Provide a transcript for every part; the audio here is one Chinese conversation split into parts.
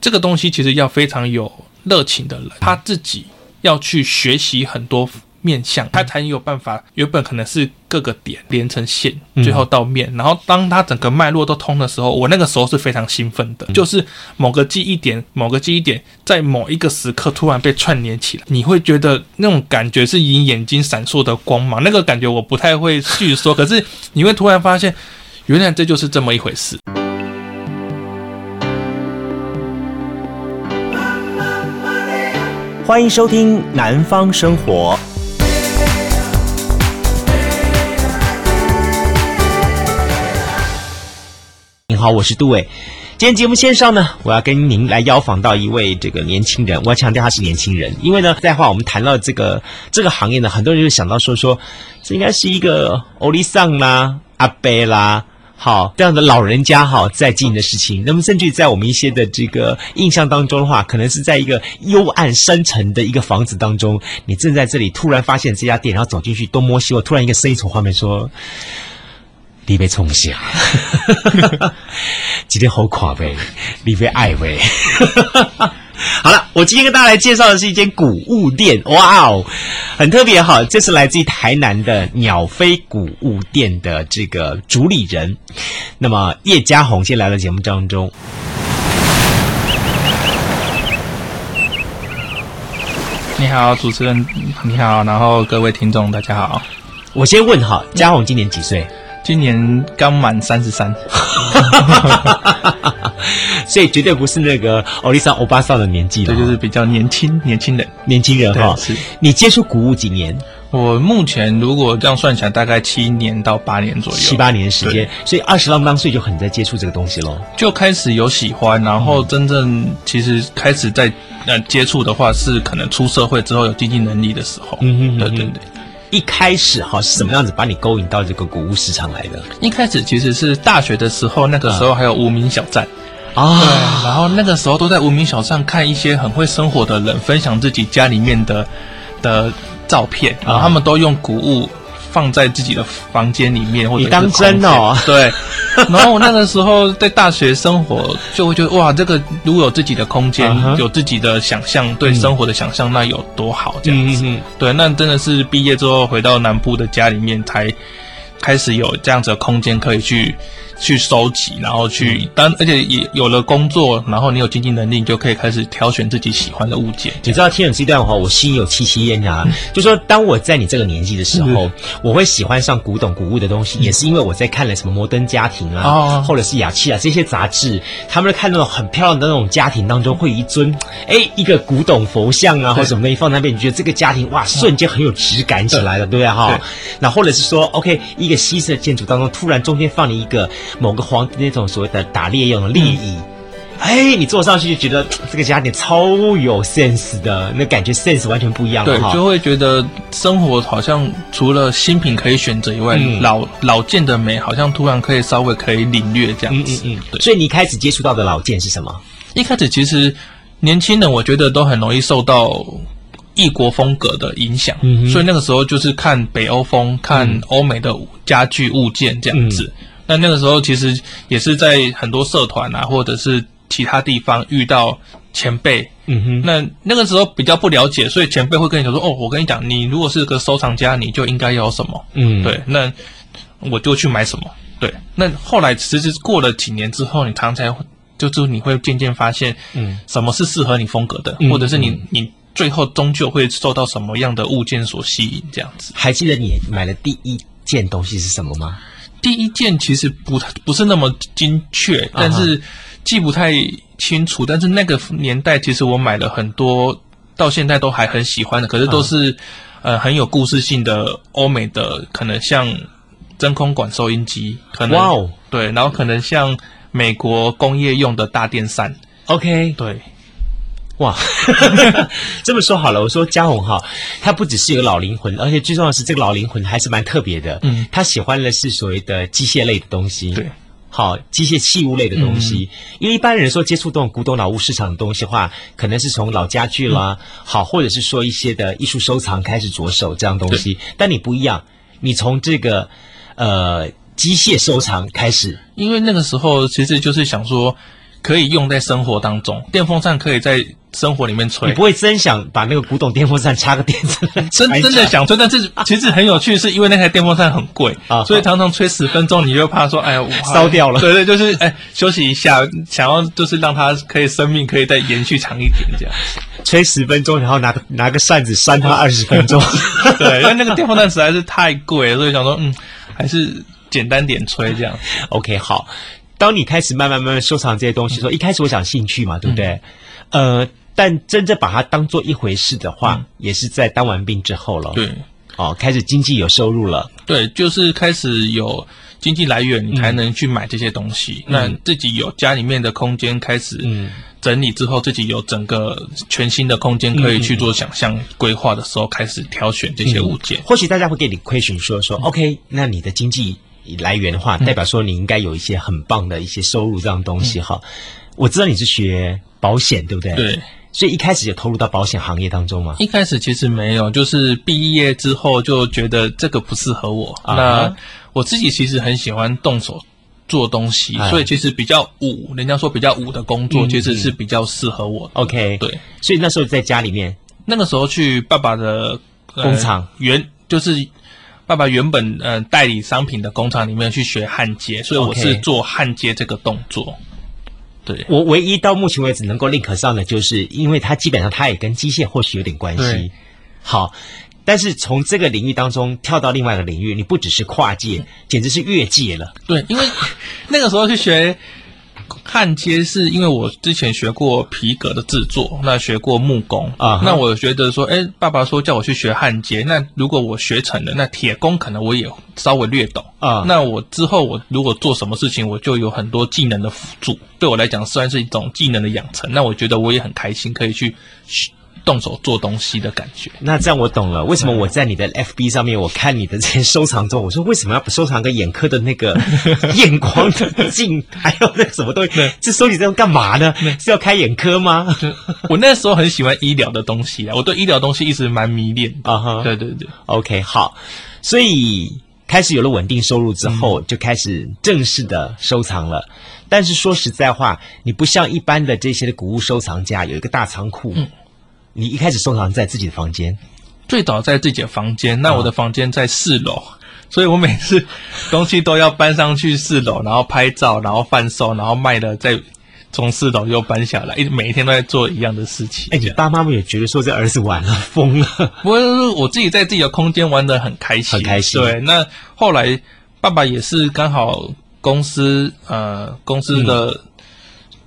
这个东西其实要非常有热情的人，他自己要去学习很多。面向他才有办法，原本可能是各个点连成线，最后到面。然后当他整个脉络都通的时候，我那个时候是非常兴奋的，就是某个记忆点，某个记忆点在某一个时刻突然被串联起来，你会觉得那种感觉是你眼睛闪烁的光芒。那个感觉我不太会去说，可是你会突然发现，原来这就是这么一回事。欢迎收听《南方生活》。你好，我是杜伟。今天节目线上呢，我要跟您来邀访到一位这个年轻人。我要强调他是年轻人，因为呢，在话我们谈到这个这个行业呢，很多人就想到说说，这应该是一个欧里桑啦、阿贝啦，好这样的老人家哈在经营的事情。那么，甚至在我们一些的这个印象当中的话，可能是在一个幽暗深沉的一个房子当中，你正在这里突然发现这家店，然后走进去东摸西摸，突然一个声音从画面说。你被冲下，今天好垮呗，你被爱呗。好了，我今天跟大家来介绍的是一间古物店，哇哦，很特别哈，这是来自于台南的鸟飞古物店的这个主理人，那么叶家宏先来到节目当中。你好，主持人，你好，然后各位听众，大家好。我先问哈，家宏今年几岁？今年刚满三十三，所以绝对不是那个欧里桑欧巴桑的年纪了，这，就是比较年轻年轻人，年轻人哈。是你接触古物几年？我目前如果这样算起来，大概七年到八年左右，七八年时间。所以二十啷当岁就很在接触这个东西喽，就开始有喜欢，然后真正其实开始在呃接触的话，是可能出社会之后有经济能力的时候。嗯嗯，对对对。一开始哈是什么样子把你勾引到这个古物市场来的？一开始其实是大学的时候，那个时候还有无名小站啊，对，然后那个时候都在无名小站看一些很会生活的人分享自己家里面的的照片，然后他们都用谷物。放在自己的房间里面，或者你当真哦？对。然后我那个时候在大学生活，就会觉得哇，这个如果有自己的空间，uh -huh. 有自己的想象，对生活的想象，那有多好？这样子。嗯。对，那真的是毕业之后回到南部的家里面，才开始有这样子的空间可以去。去收集，然后去当，而且也有了工作，然后你有经济能力，你就可以开始挑选自己喜欢的物件。你知道听了这段话，我心有戚戚焉啊！就说当我在你这个年纪的时候，我会喜欢上古董古物的东西，也是因为我在看了什么摩登家庭啊，哦、或者是雅气啊这些杂志，他们看那种很漂亮的那种家庭当中，会有一尊哎一个古董佛像啊，或者什么东西放在那边，你觉得这个家庭哇瞬间很有质感起来了，对不对哈？那或者是说，OK，一个西式的建筑当中，突然中间放了一个。某个皇帝那种所谓的打猎用的猎椅，哎，你坐上去就觉得这个家庭超有 sense 的，那感觉 sense 完全不一样。对，就会觉得生活好像除了新品可以选择以外，嗯、老老件的美好像突然可以稍微可以领略这样子。嗯嗯嗯。对。所以你一开始接触到的老件是什么？一开始其实年轻人我觉得都很容易受到异国风格的影响，嗯，所以那个时候就是看北欧风，看欧美的家具物件这样子。嗯那那个时候其实也是在很多社团啊，或者是其他地方遇到前辈。嗯哼。那那个时候比较不了解，所以前辈会跟你讲说：“哦，我跟你讲，你如果是个收藏家，你就应该要什么。”嗯，对。那我就去买什么。对。那后来其实过了几年之后，你常常就是你会渐渐发现，嗯，什么是适合你风格的，嗯、或者是你你最后终究会受到什么样的物件所吸引，这样子。还记得你买的第一件东西是什么吗？第一件其实不不是那么精确，但是记不太清楚。Uh. 但是那个年代，其实我买了很多，到现在都还很喜欢的，可是都是、uh. 呃很有故事性的欧美的，可能像真空管收音机，可能、wow. 对，然后可能像美国工业用的大电扇。OK，对。哇，这么说好了，我说嘉宏哈，他不只是一个老灵魂，而且最重要的是这个老灵魂还是蛮特别的。嗯，他喜欢的是所谓的机械类的东西。对，好，机械器物类的东西。嗯，因为一般人说接触这种古董老物市场的东西的话，可能是从老家具啦，嗯，好，或者是说一些的艺术收藏开始着手这样东西。但你不一样，你从这个呃机械收藏开始，因为那个时候其实就是想说。可以用在生活当中，电风扇可以在生活里面吹。你不会真想把那个古董电风扇插个电子？真真的想吹，但是其实很有趣，是因为那台电风扇很贵啊，所以常常吹十分钟，你就怕说，哎呀，烧掉了。对对，就是哎，休息一下，想要就是让它可以生命可以再延续长一点这样。吹十分钟，然后拿个拿个扇子扇它二十分钟。对，因为那个电风扇实在是太贵了，所以想说，嗯，还是简单点吹这样。OK，好。当你开始慢慢慢慢收藏这些东西的时候，说、嗯、一开始我想兴趣嘛，对不对？嗯、呃，但真正把它当做一回事的话，嗯、也是在当完兵之后了。对，哦，开始经济有收入了。对，就是开始有经济来源，你才能去买这些东西。嗯、那自己有家里面的空间，开始整理之后，自己有整个全新的空间可以去做想象规划的时候，开始挑选这些物件。嗯、或许大家会给你 question 说说、嗯、，OK，那你的经济。来源的话，代表说你应该有一些很棒的一些收入这样东西哈。嗯、我知道你是学保险，对不对？对。所以一开始就投入到保险行业当中吗？一开始其实没有，就是毕业之后就觉得这个不适合我。啊、那我自己其实很喜欢动手做东西，啊、所以其实比较武，人家说比较武的工作，其实是比较适合我的。OK，对。所以那时候在家里面，那个时候去爸爸的、呃、工厂，原就是。爸爸原本呃代理商品的工厂里面去学焊接，所以我是做焊接这个动作。Okay. 对，我唯一到目前为止能够 link 上的，就是因为它基本上它也跟机械或许有点关系。好，但是从这个领域当中跳到另外一个领域，你不只是跨界，嗯、简直是越界了。对，因为那个时候去学。焊接是因为我之前学过皮革的制作，那学过木工啊，uh huh. 那我觉得说，哎，爸爸说叫我去学焊接，那如果我学成了，那铁工可能我也稍微略懂啊，uh huh. 那我之后我如果做什么事情，我就有很多技能的辅助，对我来讲算是一种技能的养成，那我觉得我也很开心，可以去学。动手做东西的感觉，那这样我懂了。为什么我在你的 FB 上面，我看你的这些收藏中，我说为什么要不收藏个 眼科的那个验光的镜，还有那个什么东西？这收集这种干嘛呢？是要开眼科吗？我那时候很喜欢医疗的东西啊，我对医疗东西一直蛮迷恋啊。哈、uh，huh. 对对对，OK，好。所以开始有了稳定收入之后，嗯、就开始正式的收藏了。但是说实在话，你不像一般的这些的古物收藏家，有一个大仓库。嗯你一开始收藏在自己的房间，最早在自己的房间。那我的房间在四楼，哦、所以我每次东西都要搬上去四楼，然后拍照，然后贩售，然后卖了，再从四楼又搬下来，一每一天都在做一样的事情。哎，你爸妈们也觉得说这儿子玩了疯了。不过我自己在自己的空间玩的很开心，很开心。对，那后来爸爸也是刚好公司呃公司的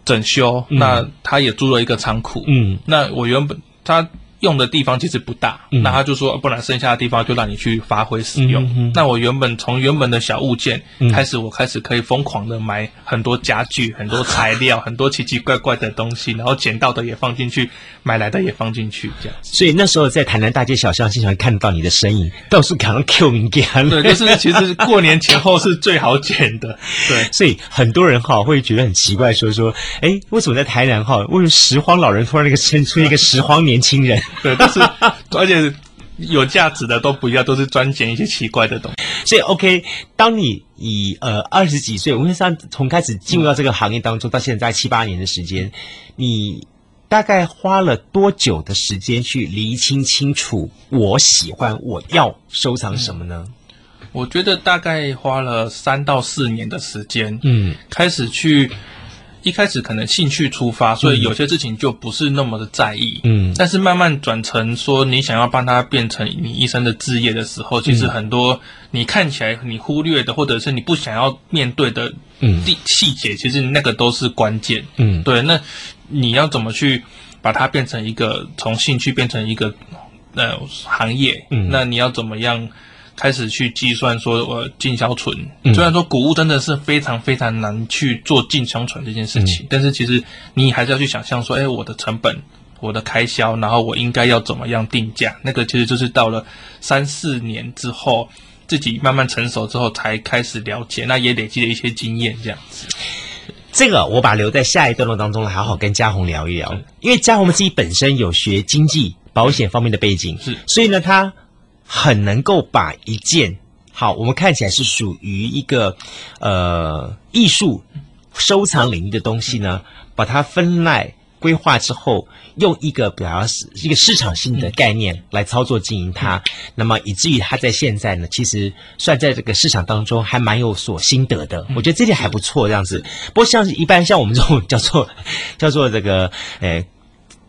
整修，嗯、那他也租了一个仓库。嗯，那我原本。他用的地方其实不大，嗯、那他就说，不然剩下的地方就让你去发挥使用。嗯、那我原本从原本的小物件开始，我开始可以疯狂的买很多家具、很多材料、很多奇奇怪怪的东西，然后捡到的也放进去，买来的也放进去，这样。所以那时候在台南大街小巷经常看到你的身影，到处可能 Q 名店。对，就是其实过年前后是最好捡的。对，所以很多人哈会觉得很奇怪，说说，哎，为什么在台南哈，为什么拾荒老人突然那个生出一个拾荒年轻人？对，但是而且有价值的都不要，都是专捡一些奇怪的东西。所以，OK，当你以呃二十几岁，我们上从开始进入到这个行业当中，到现在七八年的时间，你大概花了多久的时间去厘清清楚我喜欢我要收藏什么呢？我觉得大概花了三到四年的时间，嗯，开始去。一开始可能兴趣出发，所以有些事情就不是那么的在意。嗯，但是慢慢转成说你想要帮他变成你一生的志业的时候，其实很多你看起来你忽略的，或者是你不想要面对的细节，其实那个都是关键。嗯，对。那你要怎么去把它变成一个从兴趣变成一个呃行业？嗯，那你要怎么样？开始去计算说，呃进销存，虽然说谷物真的是非常非常难去做进销存这件事情，嗯、但是其实你还是要去想象说，哎，我的成本、我的开销，然后我应该要怎么样定价？那个其实就是到了三四年之后，自己慢慢成熟之后才开始了解，那也累积了一些经验，这样子。这个我把留在下一段落当中来好好跟嘉宏聊一聊，因为嘉宏自己本身有学经济保险方面的背景，是，所以呢，他。很能够把一件好，我们看起来是属于一个呃艺术收藏领域的东西呢，把它分类规划之后，用一个比较是一个市场性的概念来操作经营它，嗯、那么以至于它在现在呢，其实算在这个市场当中还蛮有所心得的。嗯、我觉得这点还不错，这样子。不过像是一般像我们这种叫做叫做这个诶。哎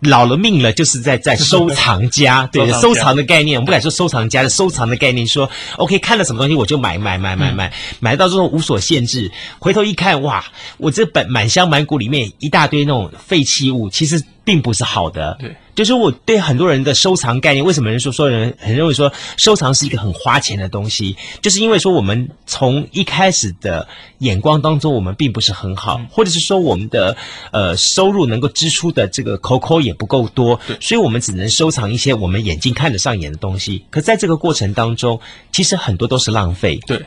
老了命了，就是在在收藏家，对收藏的概念，我们不敢说收藏家的收藏的概念，说 OK 看了什么东西我就买买买买买，买到之后无所限制，回头一看哇，我这本满箱满谷里面一大堆那种废弃物，其实。并不是好的，对，就是我对很多人的收藏概念，为什么人说说人很认为说收藏是一个很花钱的东西，就是因为说我们从一开始的眼光当中，我们并不是很好，或者是说我们的呃收入能够支出的这个口口也不够多，所以我们只能收藏一些我们眼睛看得上眼的东西。可在这个过程当中，其实很多都是浪费，对，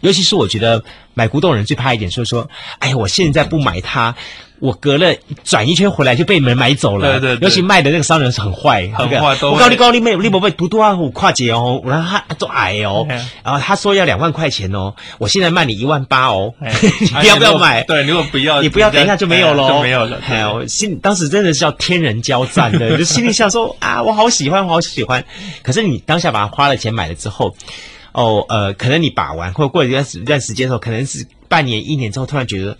尤其是我觉得买古董人最怕一点，就是说，哎呀，我现在不买它。我隔了转一圈回来就被人买走了，对对，对，尤其卖的那个商人是很坏，很坏。我告诉你，告诉你，没你不会读多啊，我跨界哦，然后他都矮哦，然后他说要两万块钱哦，我现在卖你一万八哦，你要不要买？对，如果不要，你不要，等一下就没有了，就没有了。哎呀，我心当时真的是要天人交战的，就心里想说啊，我好喜欢，我好喜欢。可是你当下把它花了钱买了之后，哦呃，可能你把玩或者过一段一段时间之后，可能是半年一年之后，突然觉得。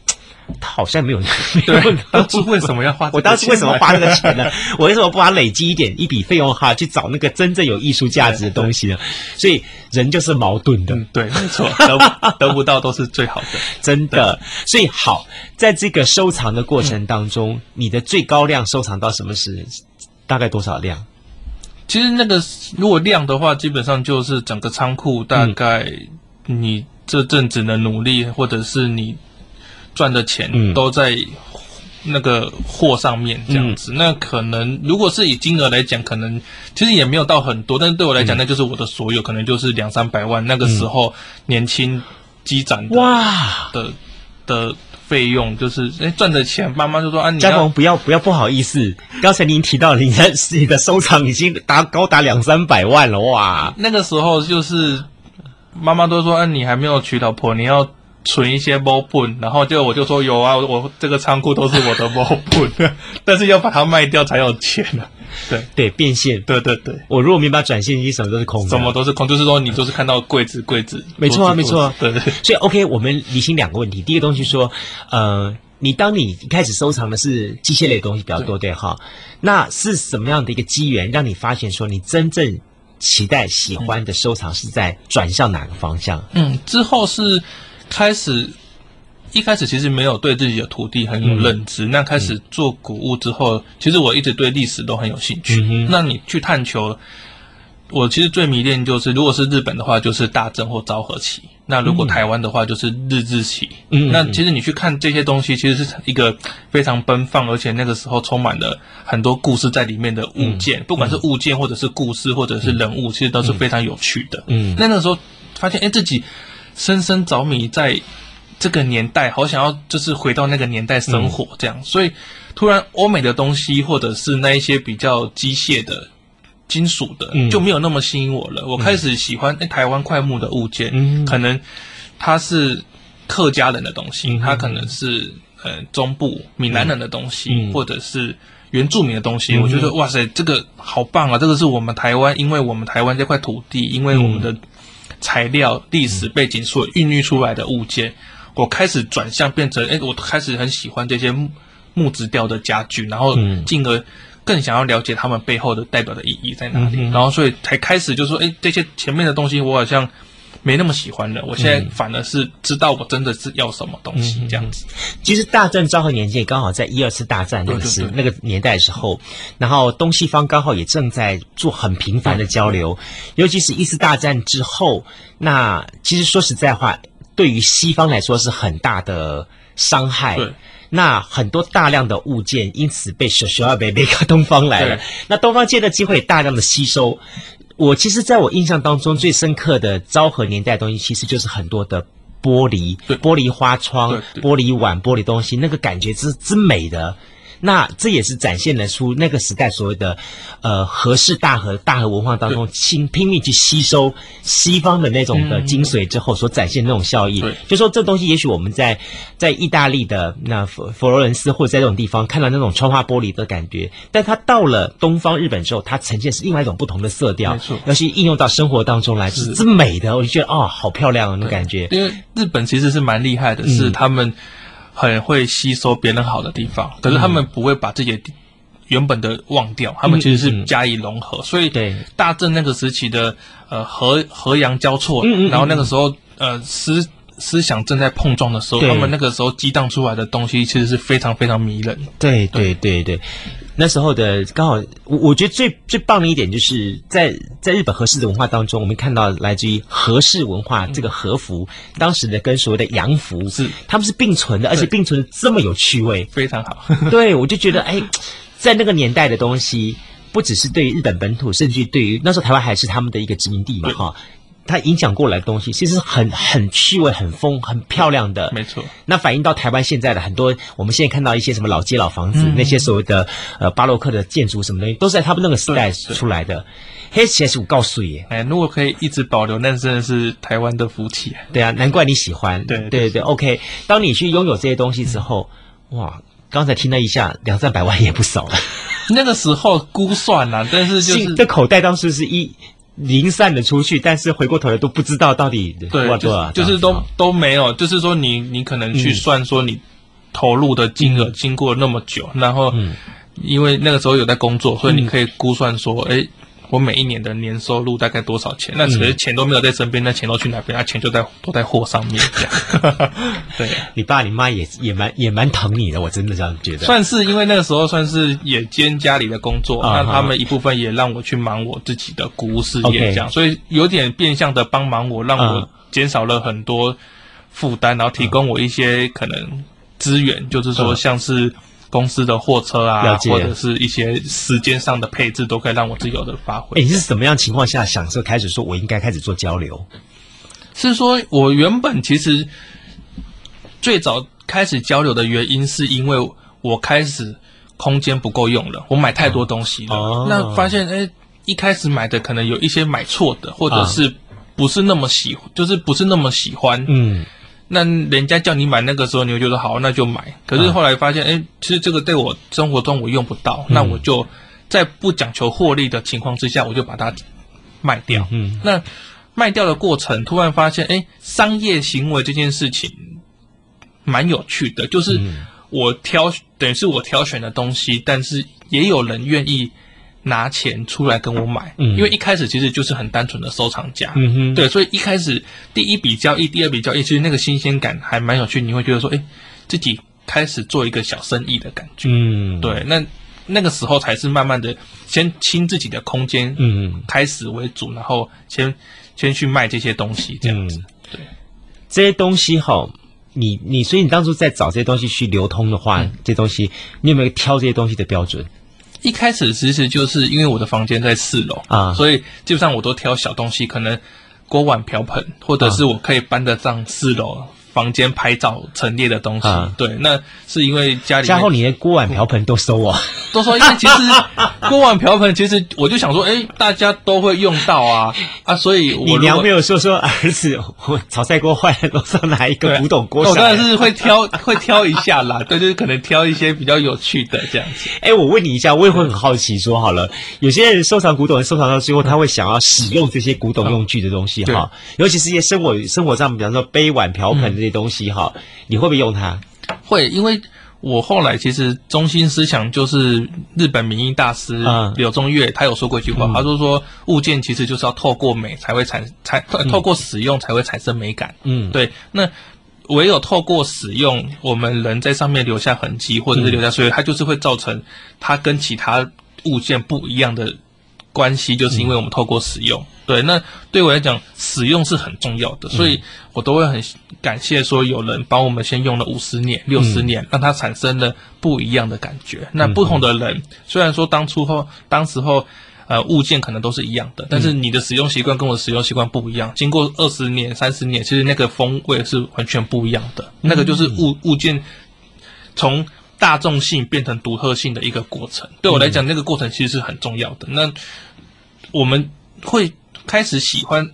他好像没有，没有。当初为什么要花？我当时为什么花那个钱呢？我为什么不把它累积一点一笔费用哈，去找那个真正有艺术价值的东西呢？所以人就是矛盾的，嗯、对，没错，得得不到都是最好的，真的。所以好，在这个收藏的过程当中，嗯、你的最高量收藏到什么时？大概多少量？其实那个如果量的话，基本上就是整个仓库大概你这阵子的努力，或者是你。赚的钱都在那个货上面，这样子。嗯、那可能如果是以金额来讲，可能其实也没有到很多，但是对我来讲，嗯、那就是我的所有，可能就是两三百万。那个时候年轻积攒的哇的的费用，就是哎赚的钱，妈妈就说啊，家宏不要不要不好意思，刚才您提到你的你的收藏已经达高达两三百万了哇。那个时候就是妈妈都说，啊，你还没有娶老婆，你要。存一些毛本，然后就我就说有啊，我这个仓库都是我的毛本，但是要把它卖掉才有钱呢。对对，变现，对对对。我如果没把转现金，什么都是空的，什么都是空，就是说你就是看到柜子柜子。没错啊，没错啊，对对。所以 OK，我们理清两个问题。第一个东西说，呃，你当你一开始收藏的是机械类的东西比较多，对哈？那是什么样的一个机缘让你发现说你真正期待喜欢的收藏是在转向哪个方向？嗯，之后是。开始一开始其实没有对自己的土地很有认知，嗯、那开始做古物之后，嗯、其实我一直对历史都很有兴趣。嗯、那你去探求，我其实最迷恋就是，如果是日本的话，就是大正或昭和期；那如果台湾的话，就是日治期。嗯，那其实你去看这些东西，其实是一个非常奔放，而且那个时候充满了很多故事在里面的物件，嗯、不管是物件或者是故事或者是人物，其实都是非常有趣的。嗯，那那个时候发现，哎，自己。深深着迷在这个年代，好想要就是回到那个年代生活这样，嗯、所以突然欧美的东西或者是那一些比较机械的、金属的、嗯、就没有那么吸引我了。我开始喜欢、嗯、台湾快木的物件，嗯、可能它是客家人的东西，嗯、它可能是呃中部闽南人的东西，嗯、或者是原住民的东西。嗯、我觉得哇塞，这个好棒啊！这个是我们台湾，因为我们台湾这块土地，因为我们的。材料、历史背景所孕育出来的物件，我开始转向变成，哎，我开始很喜欢这些木木质调的家具，然后进而更想要了解他们背后的代表的意义在哪里，嗯、然后所以才开始就说，哎，这些前面的东西我好像。没那么喜欢了，我现在反而是知道我真的是要什么东西这样子。其实大战昭和年间刚好在一二次大战那个时那个年代的时候，然后东西方刚好也正在做很频繁的交流，尤其是一次大战之后，那其实说实在话，对于西方来说是很大的伤害。对，那很多大量的物件因此被小小要被被到东方来了，那东方借的机会大量的吸收。我其实，在我印象当中，最深刻的昭和年代的东西，其实就是很多的玻璃，玻璃花窗、玻璃碗、玻璃东西，那个感觉之之美的。那这也是展现了出那个时代所谓的呃和式大和大和文化当中，拼拼命去吸收西方的那种的精髓之后所展现那种效益。对，就说这东西也许我们在在意大利的那佛佛罗伦斯或者在这种地方看到那种窗花玻璃的感觉，但它到了东方日本之后，它呈现是另外一种不同的色调。没错，尤其应用到生活当中来，是这么美的，我就觉得哦，好漂亮那种感觉。因为日本其实是蛮厉害的，是他们很会吸收别人好的地方，可是他们不会把自己的原本的忘掉，他们其实是加以融合。所以对。大正那个时期的呃和和洋交错，然后那个时候呃思思想正在碰撞的时候，他们那个时候激荡出来的东西其实是非常非常迷人。对对对对。那时候的刚好，我我觉得最最棒的一点就是在在日本和式的文化当中，我们看到来自于和式文化这个和服，嗯、当时的跟所谓的洋服是他们是并存的，而且并存的这么有趣味，非常好。对，我就觉得哎，在那个年代的东西，不只是对于日本本土，甚至于对于那时候台湾还是他们的一个殖民地嘛，哈。它影响过来的东西，其实很很趣味、很丰、很漂亮的。没错。那反映到台湾现在的很多，我们现在看到一些什么老街、老房子，嗯、那些所谓的呃巴洛克的建筑什么东西，都是在他们那个时代出来的。嘿，其实我告诉你，哎，如果可以一直保留，那真的是台湾的福气。对啊，难怪你喜欢。对对对，对，OK。当你去拥有这些东西之后，嗯、哇，刚才听了一下，两三百万也不少了。那个时候估算啊，但是就是这口袋当时是一。零散的出去，但是回过头来都不知道到底对多少，就是都都没有。就是说你，你你可能去算说你投入的金额，经过那么久，嗯、然后因为那个时候有在工作，所以你可以估算说，哎、嗯。诶我每一年的年收入大概多少钱？那其实钱都没有在身边，那钱都去哪边？那钱就在都在货上面这样。对，你爸你妈也也蛮也蛮疼你的，我真的这样觉得。算是因为那个时候算是也兼家里的工作，那他们一部分也让我去忙我自己的古物事业这样，所以有点变相的帮忙我，让我减少了很多负担，然后提供我一些可能资源，就是说像是。公司的货车啊，或者是一些时间上的配置，都可以让我自由的发挥。哎，你是什么样情况下想说开始说我应该开始做交流？是说我原本其实最早开始交流的原因，是因为我开始空间不够用了，我买太多东西了。哦、那发现哎，一开始买的可能有一些买错的，或者是不是那么喜，就是不是那么喜欢。嗯。那人家叫你买那个时候，你会觉得好，那就买。可是后来发现，哎、欸，其实这个对我生活中我用不到，嗯、那我就在不讲求获利的情况之下，我就把它卖掉。嗯，那卖掉的过程，突然发现，哎、欸，商业行为这件事情蛮有趣的，就是我挑，等于是我挑选的东西，但是也有人愿意。拿钱出来跟我买，嗯，因为一开始其实就是很单纯的收藏家，嗯哼，对，所以一开始第一笔交易、第二笔交易，其实那个新鲜感还蛮有趣，你会觉得说，哎，自己开始做一个小生意的感觉，嗯，对，那那个时候才是慢慢的先清自己的空间，嗯，开始为主，然后先先去卖这些东西，这样子，嗯、对，这些东西哈，你你所以你当初在找这些东西去流通的话，嗯、这些东西你有没有挑这些东西的标准？一开始其实就是因为我的房间在四楼啊，所以基本上我都挑小东西，可能锅碗瓢盆，或者是我可以搬得上四楼。房间拍照陈列的东西，啊、对，那是因为家里家后你连锅碗瓢盆都收啊，都收，因为其实 锅碗瓢盆其实我就想说，哎、欸，大家都会用到啊。啊，所以我你娘没有说说儿子，我炒菜锅坏了，楼上拿一个古董锅，我当然是会挑 会挑一下啦，对，就是可能挑一些比较有趣的这样子。哎、欸，我问你一下，我也会很好奇，说好了，有些人收藏古董，收藏到最后他会想要使用这些古董用具的东西哈，嗯、尤其是一些生活生活上，比方说杯碗瓢盆这些东西哈，嗯、你会不会用它？会，因为我后来其实中心思想就是日本名义大师柳宗悦，他有说过一句话，嗯、他说说物件其实就是要透过美才会产才透过使用才会产生美感。嗯，对。那唯有透过使用，我们人在上面留下痕迹，或者是留下所以，它就是会造成它跟其他物件不一样的关系，就是因为我们透过使用。嗯对，那对我来讲，使用是很重要的，所以我都会很感谢说有人帮我们先用了五十年、六十年，让它产生了不一样的感觉。那不同的人，虽然说当初后、当时候，呃，物件可能都是一样的，但是你的使用习惯跟我的使用习惯不一样。经过二十年、三十年，其实那个风味是完全不一样的。那个就是物物件从大众性变成独特性的一个过程。对我来讲，那个过程其实是很重要的。那我们会开始喜欢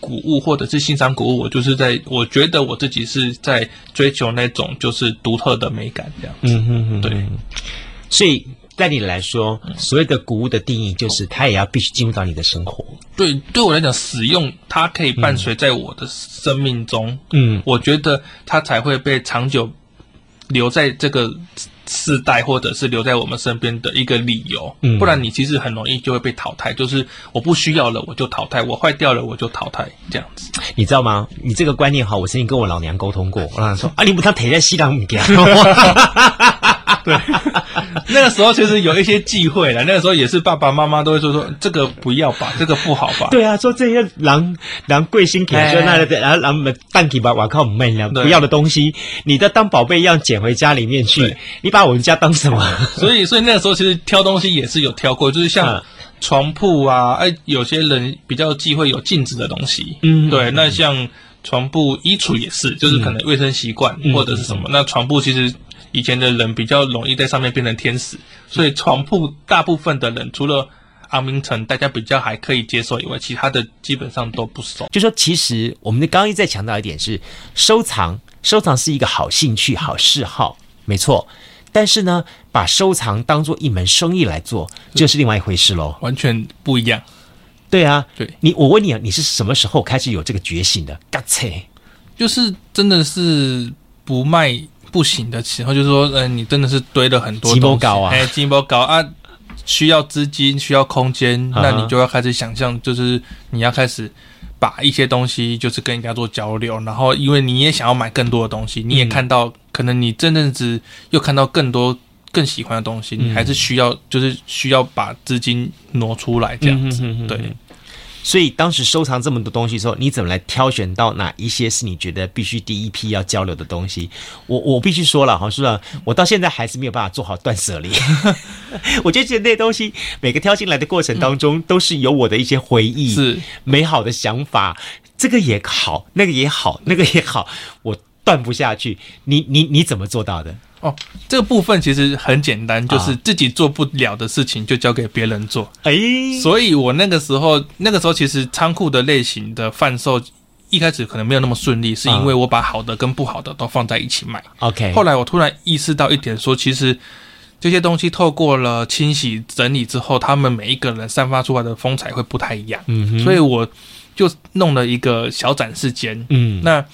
古物，或者是欣赏古物，我就是在我觉得我自己是在追求那种就是独特的美感这样子。嗯嗯嗯，对。所以在你来说，所谓的古物的定义，就是它也要必须进入到你的生活。对，对我来讲，使用它可以伴随在我的生命中。嗯，我觉得它才会被长久留在这个。世代或者是留在我们身边的一个理由，嗯，不然你其实很容易就会被淘汰。就是我不需要了，我就淘汰；我坏掉了，我就淘汰，这样子。你知道吗？你这个观念好，我曾经跟我老娘沟通过，我老娘说 啊，你不他陪在西塘米家。对，那个时候其实有一些忌讳了。那个时候也是爸爸妈妈都会说说这个不要吧，这个不好吧。对啊，说这些狼狼贵心给说那然后狼们蛋给吧，我靠，没了不要的东西，你的当宝贝一样捡回家里面去。你把我们家当什么？所以，所以那个时候其实挑东西也是有挑过，就是像床铺啊，哎，有些人比较忌讳有镜子的东西。嗯，对。那像床铺、衣橱也是，就是可能卫生习惯或者是什么。那床铺其实。以前的人比较容易在上面变成天使，所以床铺大部分的人除了阿明城大家比较还可以接受以外，其他的基本上都不熟。就说其实我们的刚刚一再强调一点是，收藏收藏是一个好兴趣、好嗜好，没错。但是呢，把收藏当做一门生意来做，就是另外一回事喽，完全不一样。对啊，对你，我问你啊，你是什么时候开始有这个觉醒的？嘎切，就是真的是不卖。不行的时候，就是说，嗯、呃，你真的是堆了很多东西，哎，积木稿啊，需要资金，需要空间，那你就要开始想象，就是你要开始把一些东西，就是跟人家做交流，然后因为你也想要买更多的东西，你也看到，可能你这阵子又看到更多更喜欢的东西，你还是需要，就是需要把资金挪出来这样子，对。所以当时收藏这么多东西的时候，你怎么来挑选到哪一些是你觉得必须第一批要交流的东西？我我必须说了哈，是吧？我到现在还是没有办法做好断舍离。我觉得那些东西，每个挑进来的过程当中，都是有我的一些回忆，是美好的想法。这个也好，那个也好，那个也好，我断不下去。你你你怎么做到的？哦，这个部分其实很简单，就是自己做不了的事情就交给别人做。哎、哦，所以我那个时候，那个时候其实仓库的类型的贩售一开始可能没有那么顺利，是因为我把好的跟不好的都放在一起卖。OK，后来我突然意识到一点，说其实这些东西透过了清洗整理之后，他们每一个人散发出来的风采会不太一样。嗯哼，所以我就弄了一个小展示间。嗯，那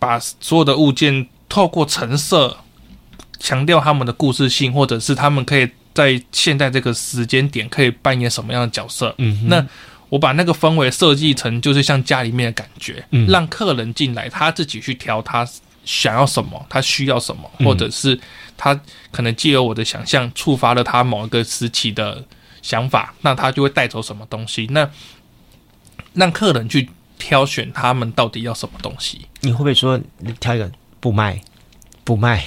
把所有的物件透过陈设。强调他们的故事性，或者是他们可以在现在这个时间点可以扮演什么样的角色。嗯，那我把那个氛围设计成就是像家里面的感觉，嗯，让客人进来他自己去挑他想要什么，他需要什么，或者是他可能借由我的想象触发了他某一个时期的想法，那他就会带走什么东西。那让客人去挑选他们到底要什么东西。你会不会说你挑一个不卖？不卖，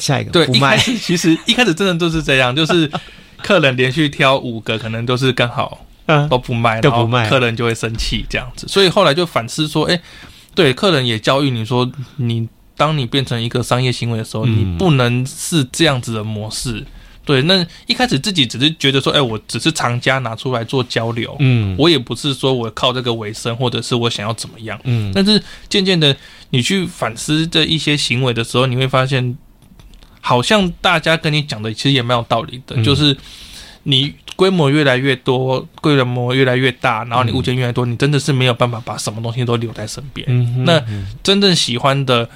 下一个对，不卖。其实一开始真的都是这样，就是客人连续挑五个，可能都是刚好都不卖，都不卖，客人就会生气这样子。所以后来就反思说，哎，对，客人也教育你说，你当你变成一个商业行为的时候，你不能是这样子的模式。对，那一开始自己只是觉得说，哎，我只是藏家拿出来做交流，嗯，我也不是说我靠这个为生，或者是我想要怎么样，嗯，但是渐渐的，你去反思这一些行为的时候，你会发现，好像大家跟你讲的其实也蛮有道理的，嗯、就是你规模越来越多，规模越来越大，然后你物件越来越多，嗯、你真的是没有办法把什么东西都留在身边，那真正喜欢的。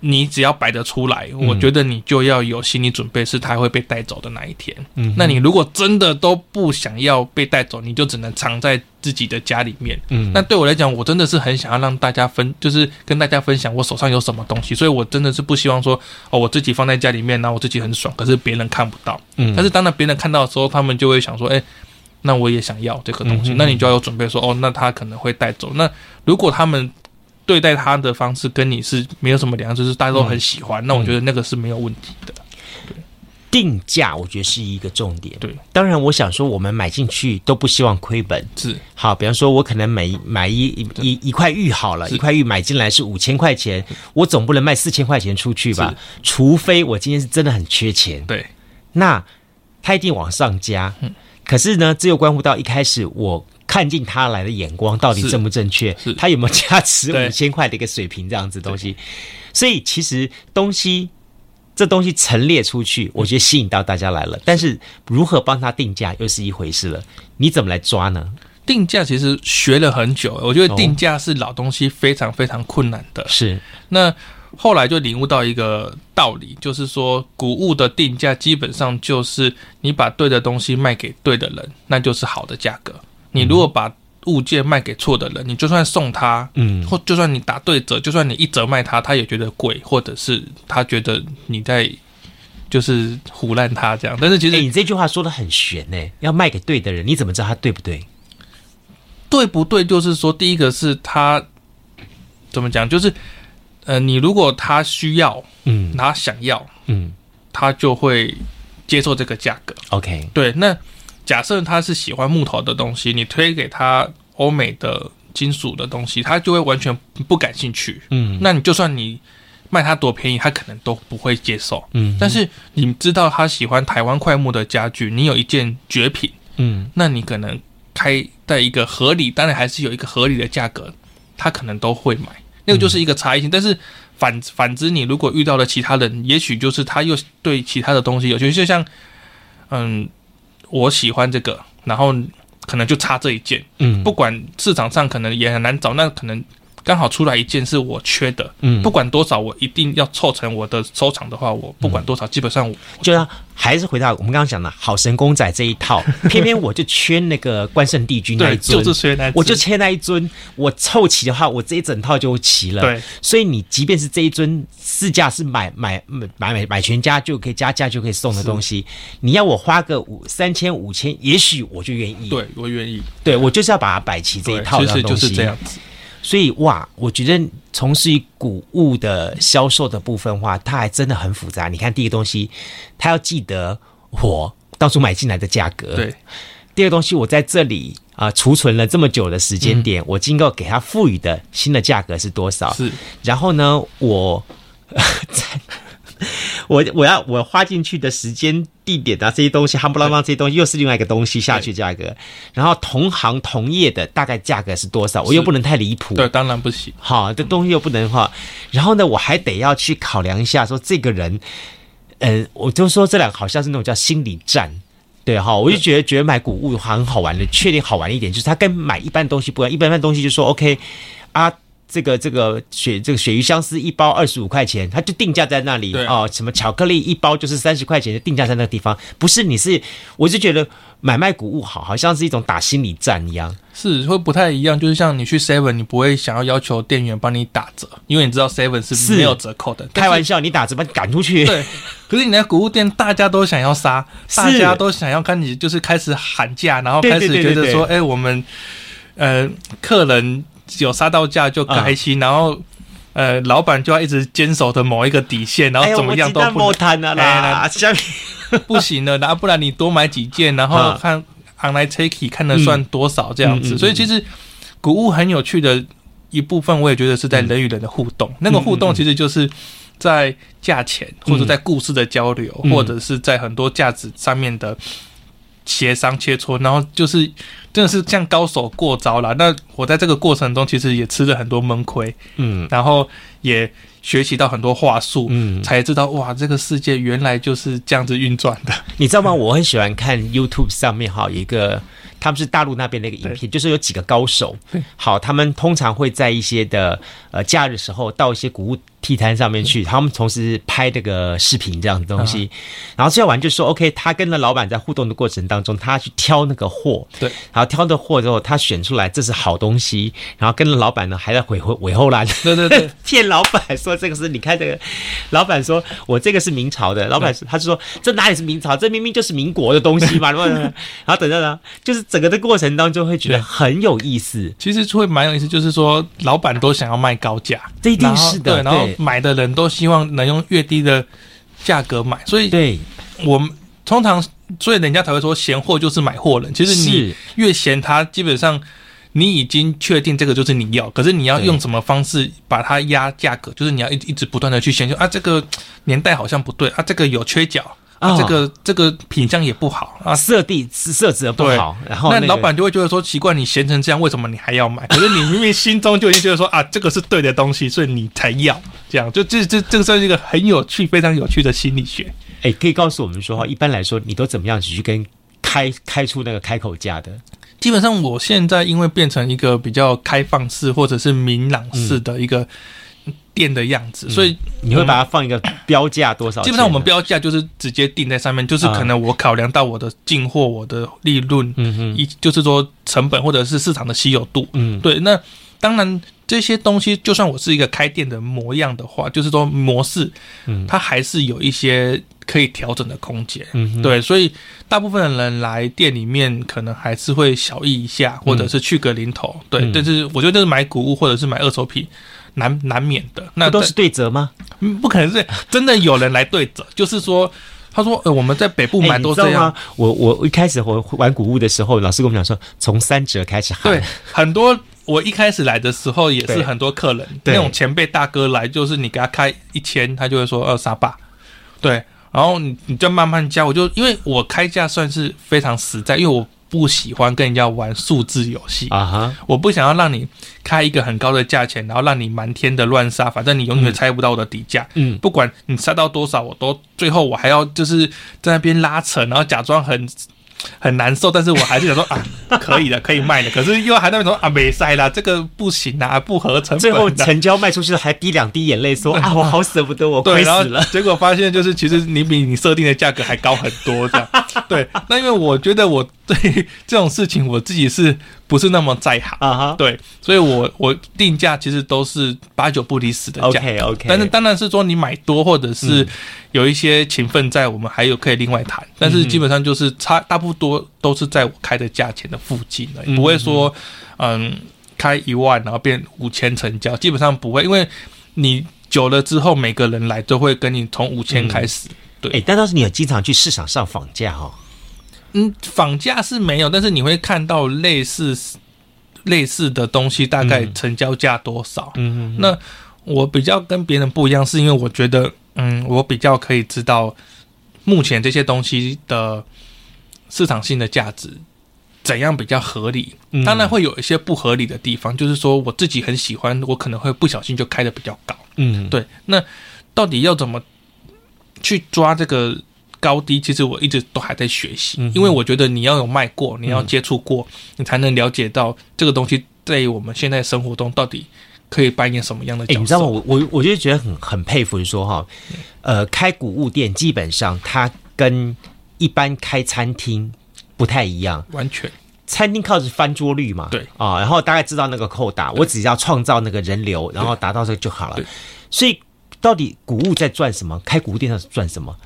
你只要摆得出来，我觉得你就要有心理准备，是他会被带走的那一天。嗯，那你如果真的都不想要被带走，你就只能藏在自己的家里面。嗯，那对我来讲，我真的是很想要让大家分，就是跟大家分享我手上有什么东西，所以我真的是不希望说哦，我自己放在家里面，然后我自己很爽，可是别人看不到。嗯，但是当然别人看到的时候，他们就会想说，哎，那我也想要这个东西，嗯，那你就要有准备说，哦，那他可能会带走。那如果他们。对待他的方式跟你是没有什么两样，就是大家都很喜欢，嗯、那我觉得那个是没有问题的。定价我觉得是一个重点。对，当然我想说，我们买进去都不希望亏本。是，好，比方说，我可能买买一一一块玉好了，一块玉买进来是五千块钱，我总不能卖四千块钱出去吧？除非我今天是真的很缺钱。对，那他一定往上加。嗯，可是呢，这又关乎到一开始我看进他来的眼光到底正不正确？是，他有没有加持五千块的一个水平这样子东西？所以其实东西。这东西陈列出去，我觉得吸引到大家来了。但是如何帮他定价又是一回事了。你怎么来抓呢？定价其实学了很久，我觉得定价是老东西非常非常困难的。是。那后来就领悟到一个道理，就是说古物的定价基本上就是你把对的东西卖给对的人，那就是好的价格。你如果把物件卖给错的人，你就算送他，嗯，或就算你打对折，就算你一折卖他，他也觉得贵，或者是他觉得你在就是胡乱他这样。但是其实、欸、你这句话说的很玄呢，要卖给对的人，你怎么知道他对不对？对不对？就是说，第一个是他怎么讲？就是呃，你如果他需要，嗯，他想要，嗯，他就会接受这个价格。OK，对，那。假设他是喜欢木头的东西，你推给他欧美的金属的东西，他就会完全不感兴趣。嗯，那你就算你卖他多便宜，他可能都不会接受。嗯，但是你知道他喜欢台湾快木的家具，你有一件绝品，嗯，那你可能开在一个合理，当然还是有一个合理的价格，他可能都会买。那个就是一个差异性。但是反反之，你如果遇到了其他人，也许就是他又对其他的东西有趣，就像嗯。我喜欢这个，然后可能就差这一件。嗯，不管市场上可能也很难找，那可能。刚好出来一件是我缺的，嗯，不管多少，我一定要凑成我的收藏的话，我不管多少，基本上我就要还是回到我们刚刚讲的好神公仔这一套，偏偏我就缺那个关圣帝君那一尊，就是缺那，我就缺那一尊，我凑齐的话，我这一整套就齐了。对，所以你即便是这一尊市价是买买买买买全家就可以加价就可以送的东西，你要我花个五三千五千，也许我就愿意。对，我愿意。对，我就是要把它摆齐这一套的东西，就是这样子。所以哇，我觉得从事于谷物的销售的部分的话，它还真的很复杂。你看，第一个东西，他要记得我当初买进来的价格。对。第二个东西，我在这里啊、呃、储存了这么久的时间点，嗯、我经过给他赋予的新的价格是多少？是。然后呢，我在。我我要我花进去的时间、地点啊，这些东西，夯不啷当这些东西，又是另外一个东西下去价格。然后同行同业的大概价格是多少？我又不能太离谱。对，当然不行。好，这东西又不能哈。然后呢，我还得要去考量一下，说这个人，呃，我就说这两个好像是那种叫心理战，对哈。我就觉得觉得买古物很好玩的，确定好玩一点，就是它跟买一般东西不一样。一般般东西就说 OK 啊。这个这个鳕这个鳕鱼香丝一包二十五块钱，它就定价在那里对哦。什么巧克力一包就是三十块钱，就定价在那个地方。不是你是，我就觉得买卖谷物好，好像是一种打心理战一样。是会不太一样，就是像你去 Seven，你不会想要要求店员帮你打折，因为你知道 Seven 是没有折扣的。开玩笑，你打折把你赶出去。对，可是你在谷物店，大家都想要杀，大家都想要看你，就是开始喊价，然后开始觉得说，哎，我们呃客人。有杀到价就开心，嗯、然后，呃，老板就要一直坚守着某一个底线，然后怎么样都不谈了啦，不行了，然后不然你多买几件，然后看 online take 看的算多少这样子。嗯、所以其实古物很有趣的一部分，我也觉得是在人与人的互动。嗯、那个互动其实就是在价钱，或者在故事的交流，嗯、或者是在很多价值上面的。协商切磋，然后就是真的是像高手过招了。那我在这个过程中，其实也吃了很多闷亏，嗯，然后也学习到很多话术，嗯，才知道哇，这个世界原来就是这样子运转的。你知道吗？我很喜欢看 YouTube 上面哈，有一个他们是大陆那边的一个影片，就是有几个高手，好，他们通常会在一些的呃假日时候到一些古物。地摊上面去，他们同时拍这个视频这样的东西，然后最后完就说，OK，他跟那老板在互动的过程当中，他去挑那个货，对，然后挑的货之后，他选出来这是好东西，然后跟老板呢还在尾后尾后来，对对对，骗老板说这个是你看这个，老板说我这个是明朝的，老板他就说这哪里是明朝，这明明就是民国的东西嘛，然 后然后等等呢，就是整个的过程当中会觉得很有意思，其实会蛮有意思，就是说老板都想要卖高价，这一定是的，对，然后。买的人都希望能用越低的价格买，所以对我们通常，所以人家才会说闲货就是买货人。其实你越嫌它，基本上你已经确定这个就是你要，可是你要用什么方式把它压价格？就是你要一一直不断的去嫌，就啊这个年代好像不对啊，这个有缺角。啊，这个这个品相也不好啊，色地色泽不好，然后那老板就会觉得说奇怪，你嫌成这样，为什么你还要买？可是你明明心中就已经觉得说啊，这个是对的东西，所以你才要这样。就这这这个 算是一个很有趣、非常有趣的心理学。哎，可以告诉我们说哈，一般来说你都怎么样去跟开开出那个开口价的？基本上我现在因为变成一个比较开放式或者是明朗式的一个。嗯店的样子，所以你会把它放一个 标价多少？基本上我们标价就是直接定在上面，就是可能我考量到我的进货、我的利润，嗯哼，一就是说成本或者是市场的稀有度，嗯，对。那当然这些东西，就算我是一个开店的模样的话，就是说模式，嗯，它还是有一些可以调整的空间，嗯，对。所以大部分的人来店里面，可能还是会小意一下，或者是去个零头，对。但是我觉得就是买古物或者是买二手品。难难免的，那都是对折吗？不可能是真的有人来对折，就是说，他说，呃，我们在北部买都这样。欸、我我一开始我玩古物的时候，老师跟我们讲说，从三折开始喊。对，很多我一开始来的时候也是很多客人，那种前辈大哥来，就是你给他开一千，他就会说二三八。对，然后你你就慢慢加，我就因为我开价算是非常实在，因为我。不喜欢跟人家玩数字游戏啊哈！我不想要让你开一个很高的价钱，然后让你满天的乱杀，反正你永远猜不到我的底价。嗯，不管你杀到多少，我都最后我还要就是在那边拉扯，然后假装很。很难受，但是我还是想说啊，可以的，可以卖的。可是又还在那边说啊，没塞啦，这个不行啊，不合成本。最后成交卖出去还滴两滴眼泪，说啊，我好舍不得，我亏死了。结果发现就是，其实你比你设定的价格还高很多，这样。对，那因为我觉得我对这种事情我自己是不是那么在行啊？哈，对，所以我我定价其实都是八九不离十的价。OK OK，但是当然是说你买多或者是有一些情分在，我们还有可以另外谈。但是基本上就是差大部分。多都是在我开的价钱的附近的，不会说，嗯，开一万然后变五千成交，基本上不会，因为你久了之后，每个人来都会跟你从五千开始。对，哎，但当时你有经常去市场上访价哈？嗯，访价是没有，但是你会看到类似类似的东西，大概成交价多少？嗯嗯。那我比较跟别人不一样，是因为我觉得，嗯，我比较可以知道目前这些东西的。市场性的价值怎样比较合理？当然会有一些不合理的地方，就是说我自己很喜欢，我可能会不小心就开的比较高。嗯，对。那到底要怎么去抓这个高低？其实我一直都还在学习，因为我觉得你要有卖过，你要接触过，你才能了解到这个东西在于我们现在生活中到底可以扮演什么样的角色。你知道吗？我我我就觉得很很佩服，说哈，呃，开古物店基本上它跟一般开餐厅不太一样，完全。餐厅靠的是翻桌率嘛，对啊，然后大概知道那个扣打，我只要创造那个人流，然后达到这个就好了。所以到底谷物在赚什么？开谷物店在赚什么？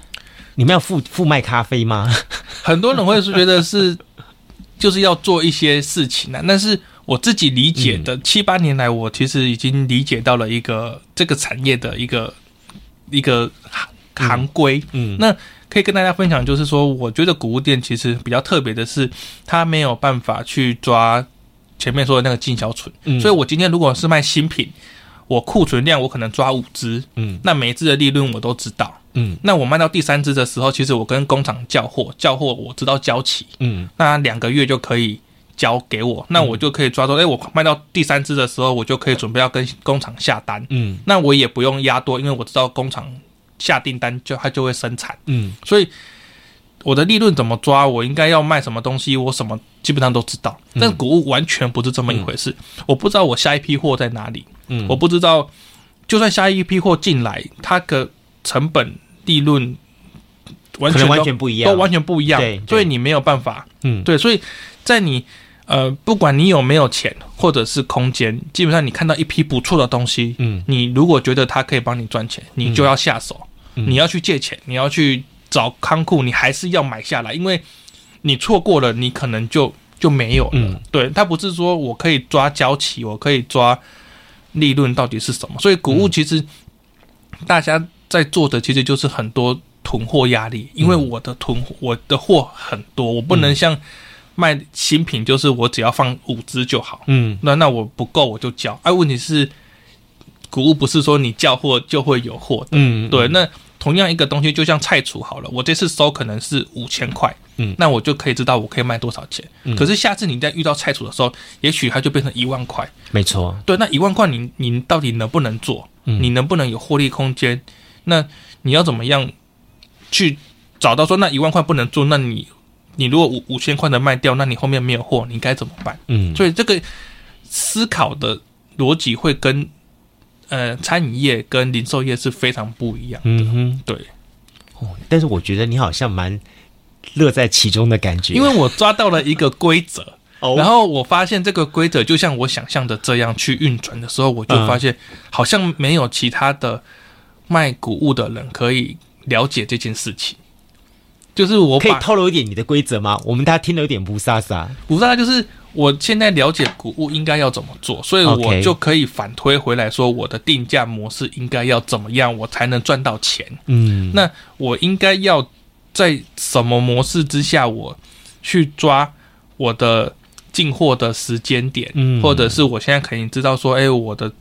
你们要付付卖咖啡吗？很多人会是觉得是就是要做一些事情呢，但是我自己理解的、嗯、七八年来，我其实已经理解到了一个这个产业的一个一个行行规，嗯，那。可以跟大家分享，就是说，我觉得谷物店其实比较特别的是，它没有办法去抓前面说的那个进销存。嗯，所以我今天如果是卖新品，我库存量我可能抓五只，嗯，那每一只的利润我都知道，嗯，那我卖到第三只的时候，其实我跟工厂交货，交货我知道交期，嗯，那两个月就可以交给我，那我就可以抓住，哎，我卖到第三只的时候，我就可以准备要跟工厂下单，嗯，那我也不用压多，因为我知道工厂。下订单就它就会生产，嗯，所以我的利润怎么抓？我应该要卖什么东西？我什么基本上都知道。但是古物完全不是这么一回事，嗯、我不知道我下一批货在哪里，嗯，我不知道，就算下一批货进来，它的成本利润完全完全不一样，都完全不一样，对，所以你没有办法，嗯，对，所以在你呃，不管你有没有钱或者是空间，基本上你看到一批不错的东西，嗯，你如果觉得它可以帮你赚钱，你就要下手。嗯。你要去借钱，你要去找仓库，你还是要买下来，因为你错过了，你可能就就没有了。嗯、对，它不是说我可以抓交期，我可以抓利润到底是什么。所以谷物其实大家在做的其实就是很多囤货压力，因为我的囤我的货很多，我不能像卖新品，就是我只要放五只就好。嗯，那那我不够我就交。哎、啊，问题是谷物不是说你叫货就会有货的。嗯，对。那同样一个东西，就像菜厨好了，我这次收可能是五千块。嗯，那我就可以知道我可以卖多少钱。嗯，可是下次你在遇到菜厨的时候，也许它就变成一万块。没错，对，那一万块你你到底能不能做？嗯，你能不能有获利空间？那你要怎么样去找到说那一万块不能做？那你你如果五五千块的卖掉，那你后面没有货，你该怎么办？嗯，所以这个思考的逻辑会跟呃餐饮业跟零售业是非常不一样的。嗯哼，对。哦，但是我觉得你好像蛮。乐在其中的感觉，因为我抓到了一个规则，然后我发现这个规则就像我想象的这样去运转的时候，我就发现好像没有其他的卖谷物的人可以了解这件事情。就是我可以透露一点你的规则吗？我们大家听得有点不飒飒，不飒飒就是我现在了解谷物应该要怎么做，所以我就可以反推回来说，我的定价模式应该要怎么样，我才能赚到钱。嗯，那我应该要。在什么模式之下，我去抓我的进货的时间点，嗯，或者是我现在可以知道说，哎，我的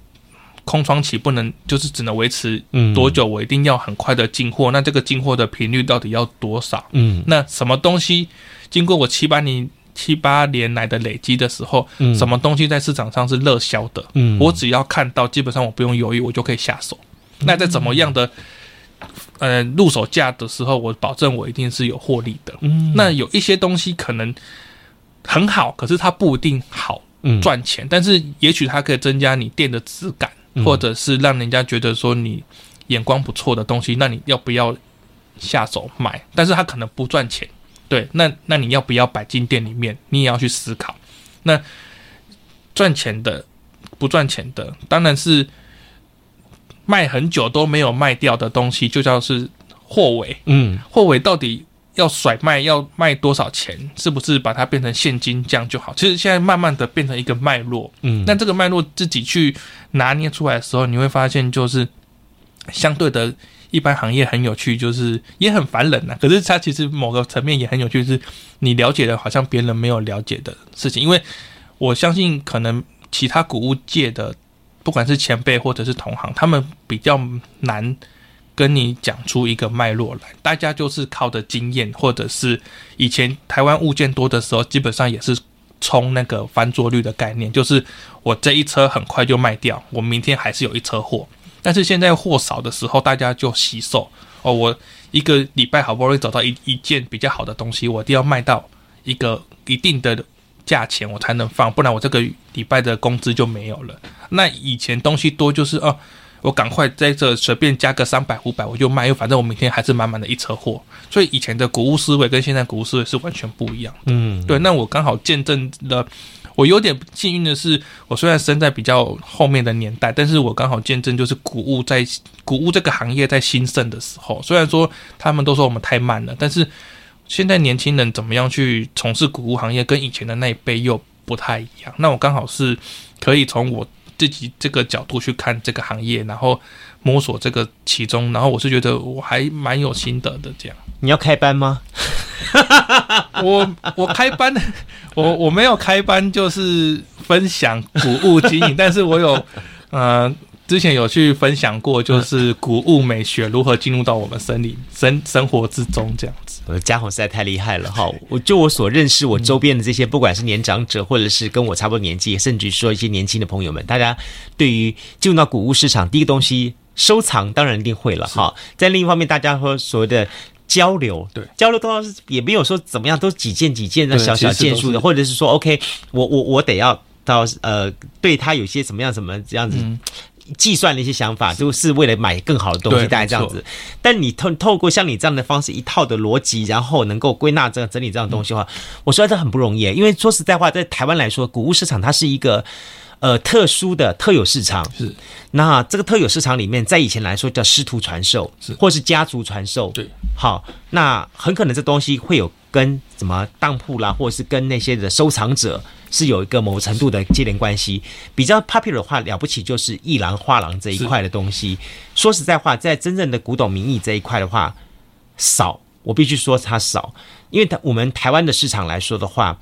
空窗期不能就是只能维持多久？我一定要很快的进货，那这个进货的频率到底要多少？嗯，那什么东西经过我七八年七八年来的累积的时候，嗯，什么东西在市场上是热销的？嗯，我只要看到，基本上我不用犹豫，我就可以下手。那在怎么样的？呃，入手价的时候，我保证我一定是有获利的。嗯，那有一些东西可能很好，可是它不一定好赚钱。嗯，但是也许它可以增加你店的质感，嗯，或者是让人家觉得说你眼光不错的东西，那你要不要下手买？但是它可能不赚钱，对，那那你要不要摆进店里面？你也要去思考。那赚钱的，不赚钱的，当然是。卖很久都没有卖掉的东西，就叫是货尾。嗯，货尾到底要甩卖，要卖多少钱？是不是把它变成现金这样就好？其实现在慢慢的变成一个脉络。嗯，那这个脉络自己去拿捏出来的时候，你会发现就是相对的，一般行业很有趣，就是也很烦人呐、可是它其实某个层面也很有趣，是你了解的，好像别人没有了解的事情。因为我相信，可能其他谷物界的。不管是前辈或者是同行，他们比较难跟你讲出一个脉络来。大家就是靠着经验，或者是以前台湾物件多的时候，基本上也是冲那个翻桌率的概念，就是我这一车很快就卖掉，我明天还是有一车货。但是现在货少的时候，大家就惜售哦，我一个礼拜好不容易找到一一件比较好的东西，我一定要卖到一个一定的。价钱我才能放，不然我这个礼拜的工资就没有了。那以前东西多就是哦，我赶快在这随便加个三百五百我就卖，因为反正我明天还是满满的一车货。所以以前的谷物思维跟现在谷物思维是完全不一样的。嗯，对。那我刚好见证了，我有点幸运的是，我虽然生在比较后面的年代，但是我刚好见证就是谷物在谷物这个行业在兴盛的时候。虽然说他们都说我们太慢了，但是。现在年轻人怎么样去从事谷物行业，跟以前的那一辈又不太一样。那我刚好是可以从我自己这个角度去看这个行业，然后摸索这个其中，然后我是觉得我还蛮有心得的。这样，你要开班吗？我我开班，我我没有开班，就是分享谷物经营，但是我有呃。之前有去分享过，就是谷物美学如何进入到我们生理生生活之中，这样子。我的家伙实在太厉害了哈！我就我所认识，我周边的这些，不管是年长者，或者是跟我差不多年纪，甚至说一些年轻的朋友们，大家对于进入到谷物市场，第一个东西收藏，当然一定会了哈。在另一方面，大家说所谓的交流，对交流，通常是也没有说怎么样，都几件几件的小小件数的，或者是说，OK，我我我得要到呃，对他有些什么样什么这样子。嗯计算的一些想法，就是为了买更好的东西，大概这样子。但你透透过像你这样的方式，一套的逻辑，然后能够归纳这整理这样的东西的话，嗯、我说这很不容易。因为说实在话，在台湾来说，谷物市场它是一个呃特殊的特有市场。是。那这个特有市场里面，在以前来说叫师徒传授，是，或是家族传授。对。好，那很可能这东西会有跟什么当铺啦，或者是跟那些的收藏者。是有一个某程度的接连关系，比较 popular 的话，了不起就是艺廊画廊这一块的东西。说实在话，在真正的古董名义这一块的话，少，我必须说它少，因为它我们台湾的市场来说的话。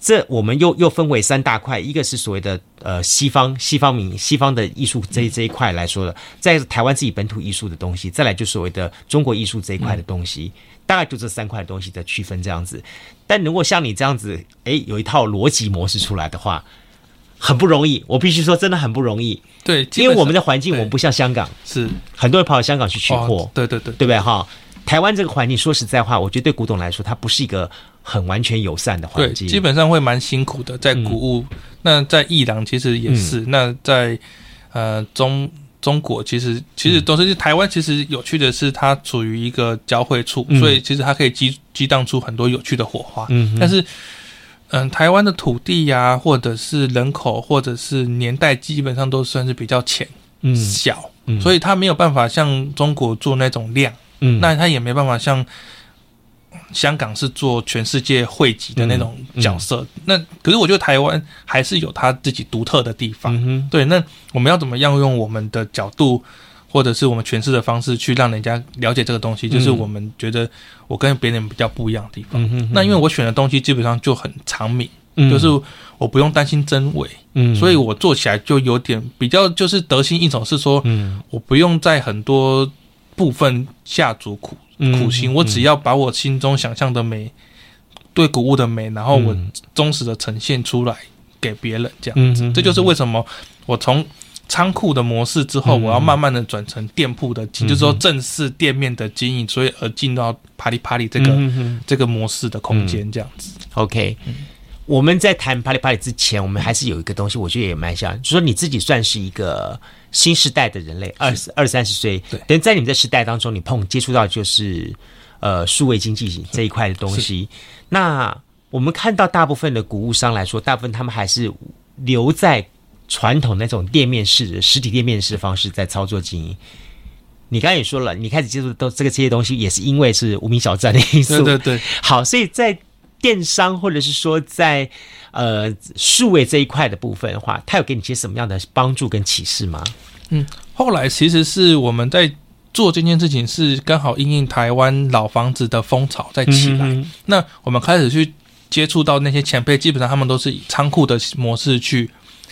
这我们又又分为三大块，一个是所谓的呃西方西方民西方的艺术这这一块来说的，在台湾自己本土艺术的东西，再来就所谓的中国艺术这一块的东西，大概就这三块东西的区分这样子。但如果像你这样子，诶，有一套逻辑模式出来的话，很不容易。我必须说，真的很不容易。对，因为我们的环境，我们不像香港，是很多人跑到香港去取货。对对对，对不对哈？台湾这个环境，说实在话，我觉得对古董来说，它不是一个很完全友善的环境。对，基本上会蛮辛苦的，在谷物。嗯、那在伊朗其实也是。嗯、那在呃中中国，其实其实都是、嗯、台湾。其实有趣的是，它处于一个交汇处，嗯、所以其实它可以激激荡出很多有趣的火花。嗯，但是嗯、呃，台湾的土地呀、啊，或者是人口，或者是年代，基本上都算是比较浅、嗯、小，嗯、所以它没有办法像中国做那种量。嗯，那它也没办法像香港是做全世界汇集的那种角色。那可是我觉得台湾还是有它自己独特的地方。嗯、对，那我们要怎么样用我们的角度，或者是我们诠释的方式，去让人家了解这个东西？嗯、就是我们觉得我跟别人比较不一样的地方。那因为我选的东西基本上就很长命，嗯、就是我不用担心真伪。嗯，所以我做起来就有点比较就是得心应手，是说，嗯，我不用在很多。部分下足苦苦心，我只要把我心中想象的美，对古物的美，然后我忠实的呈现出来给别人，这样子，这就是为什么我从仓库的模式之后，我要慢慢的转成店铺的，就是说正式店面的经营，所以而进到啪里啪里这个这个模式的空间，这样子。OK。我们在谈啪里啪里之前，我们还是有一个东西，我觉得也蛮像，就是说你自己算是一个新时代的人类，二十二三十岁，对，等在你们的时代当中，你碰接触到就是呃数位经济这一块的东西。那我们看到大部分的谷物商来说，大部分他们还是留在传统那种店面式的实体店面式的方式在操作经营。你刚才也说了，你开始接触的都这个这些东西，也是因为是无名小站的因素，对对对。好，所以在。电商或者是说在呃数位这一块的部分的话，它有给你些什么样的帮助跟启示吗？嗯，后来其实是我们在做这件事情，是刚好因应台湾老房子的风潮在起来，那我们开始去接触到那些前辈，基本上他们都是以仓库的模式去。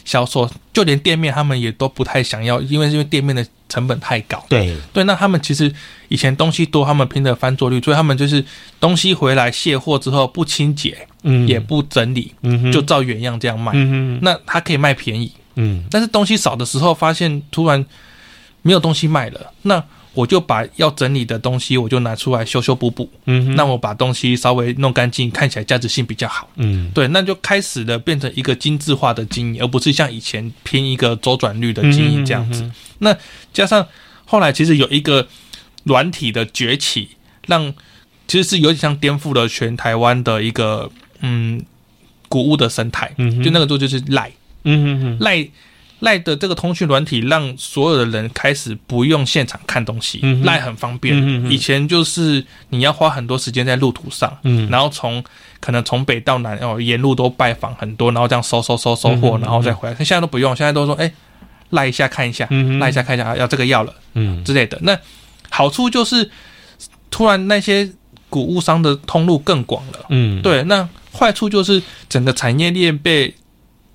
销售就连店面他们也都不太想要，因为因为店面的成本太高。对。对，那他们其实以前东西多，他们拼的翻桌率，所以他们就是东西回来卸货之后不清洁，嗯，也不整理，嗯哼，就照原样这样卖，嗯哼，那他可以卖便宜，嗯，但是东西少的时候，发现突然没有东西卖了，那。我就把要整理的东西，我就拿出来修修补补。嗯哼，那我把东西稍微弄干净，看起来价值性比较好。嗯，对，那就开始了变成一个精致化的经营，而不是像以前拼一个周转率的经营这样子。那加上后来其实有一个软体的崛起，让其实是有点像颠覆了全台湾的一个嗯古物的生态。嗯，就那个做就是赖。嗯哼哼，赖。赖的这个通讯软体，让所有的人开始不用现场看东西，赖、嗯、很方便。以前就是你要花很多时间在路途上，嗯、然后从可能从北到南哦，沿路都拜访很多，然后这样收收收收货，然后再回来。现在都不用，现在都说哎，赖一下看一下，赖、嗯、一下看一下，要这个要了，嗯之类的。那好处就是突然那些谷物商的通路更广了，嗯，对。那坏处就是整个产业链被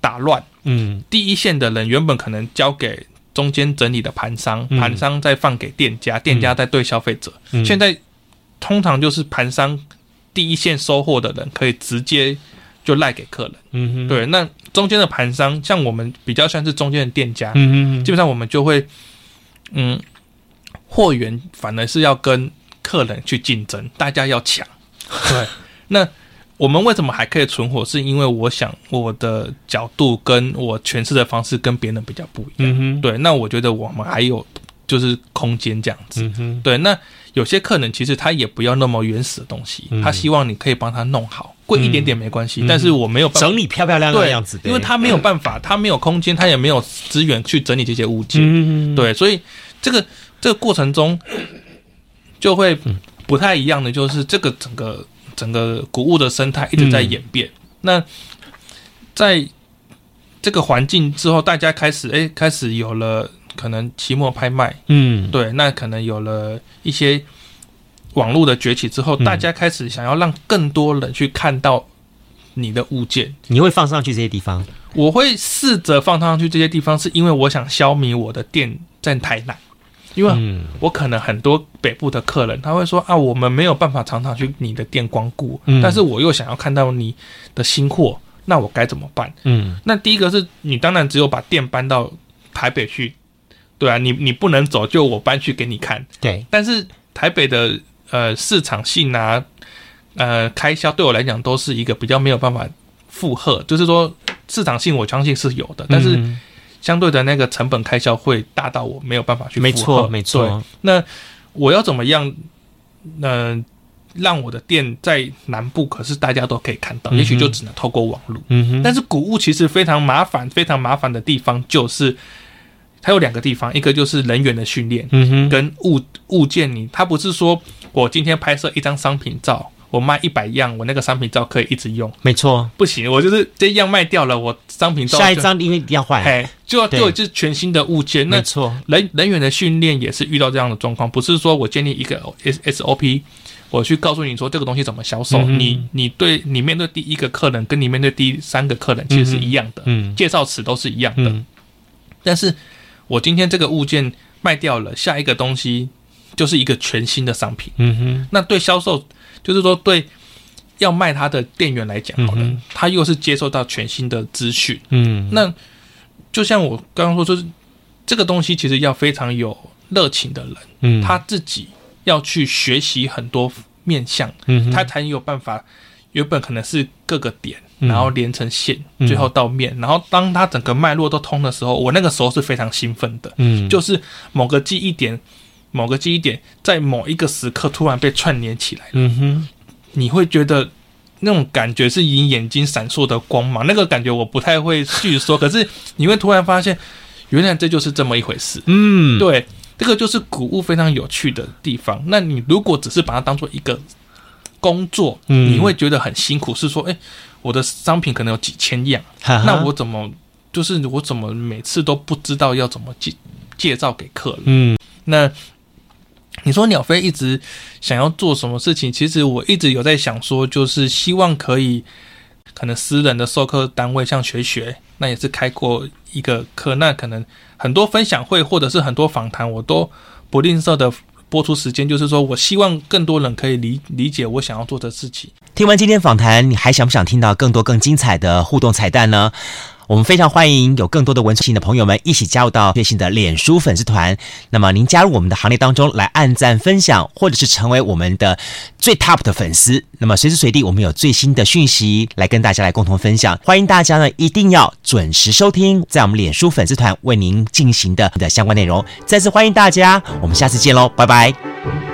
打乱。嗯，第一线的人原本可能交给中间整理的盘商，盘、嗯、商再放给店家，店家再对消费者。嗯、现在通常就是盘商第一线收货的人可以直接就赖给客人。嗯哼，对，那中间的盘商像我们比较像是中间的店家，嗯哼哼，基本上我们就会，嗯，货源反而是要跟客人去竞争，大家要抢。对，那。我们为什么还可以存活？是因为我想我的角度跟我诠释的方式跟别人比较不一样。嗯、对，那我觉得我们还有就是空间这样子。嗯、对，那有些客人其实他也不要那么原始的东西，嗯、他希望你可以帮他弄好，贵一点点没关系。嗯、但是我没有办法整理漂漂亮亮的样子，因为他没有办法，他没有空间，他也没有资源去整理这些物件。嗯、对，所以这个这个过程中就会不太一样的，就是这个整个。整个谷物的生态一直在演变。嗯、那在这个环境之后，大家开始哎，开始有了可能期末拍卖，嗯，对，那可能有了一些网络的崛起之后，大家开始想要让更多人去看到你的物件。你会放上去这些地方？我会试着放上去这些地方，是因为我想消弭我的店在台南，因为我可能很多北部的客人他会说啊，我们没有办法常常去你的店光顾，但是我又想要看到你的新货，那我该怎么办？嗯，那第一个是你当然只有把店搬到台北去，对啊，你你不能走，就我搬去给你看，对，但是台北的。呃，市场性啊，呃，开销对我来讲都是一个比较没有办法负荷。就是说，市场性我相信是有的，但是相对的那个成本开销会大到我没有办法去。没错，没错。那我要怎么样？呃，让我的店在南部，可是大家都可以看到，嗯、也许就只能透过网络。嗯哼。但是古物其实非常麻烦，非常麻烦的地方就是。它有两个地方，一个就是人员的训练，嗯哼，跟物物件你，它不是说我今天拍摄一张商品照，我卖一百样，我那个商品照可以一直用，没错，不行，我就是这样卖掉了，我商品照下一张因为一定要换，哎，就要就就是全新的物件，没错，人人员的训练也是遇到这样的状况，不是说我建立一个 S S O P，我去告诉你说这个东西怎么销售，嗯、你你对你面对第一个客人跟你面对第三个客人其实是一样的，嗯，介绍词都是一样的，嗯、但是。我今天这个物件卖掉了，下一个东西就是一个全新的商品。嗯哼，那对销售，就是说对要卖他的店员来讲，好了，嗯，他又是接受到全新的资讯。嗯，那就像我刚刚说，就是这个东西其实要非常有热情的人，嗯，他自己要去学习很多面向，嗯，他才有办法。原本可能是各个点，然后连成线，嗯、最后到面，然后当它整个脉络都通的时候，我那个时候是非常兴奋的。嗯，就是某个记忆点，某个记忆点在某一个时刻突然被串联起来。嗯哼，你会觉得那种感觉是以眼睛闪烁的光芒，那个感觉我不太会叙说，可是你会突然发现，原来这就是这么一回事。嗯，对，这个就是古物非常有趣的地方。那你如果只是把它当做一个。工作，你会觉得很辛苦。是说，哎、欸，我的商品可能有几千样，哈哈，那我怎么就是我怎么每次都不知道要怎么介介绍给客人？嗯，那你说鸟飞一直想要做什么事情？其实我一直有在想说，就是希望可以可能私人的授课单位，像学学，那也是开过一个课，那可能很多分享会或者是很多访谈，我都不吝啬的。播出时间，就是说我希望更多人可以理理解我想要做的事情。听完今天访谈，你还想不想听到更多更精彩的互动彩蛋呢？我们非常欢迎有更多的文创型的朋友们一起加入到最新的脸书粉丝团。那么您加入我们的行列当中来按赞分享，或者是成为我们的最 top 的粉丝。那么随时随地我们有最新的讯息来跟大家来共同分享。欢迎大家呢一定要准时收听在我们脸书粉丝团为您进行的的相关内容。再次欢迎大家，我们下次见喽，拜拜。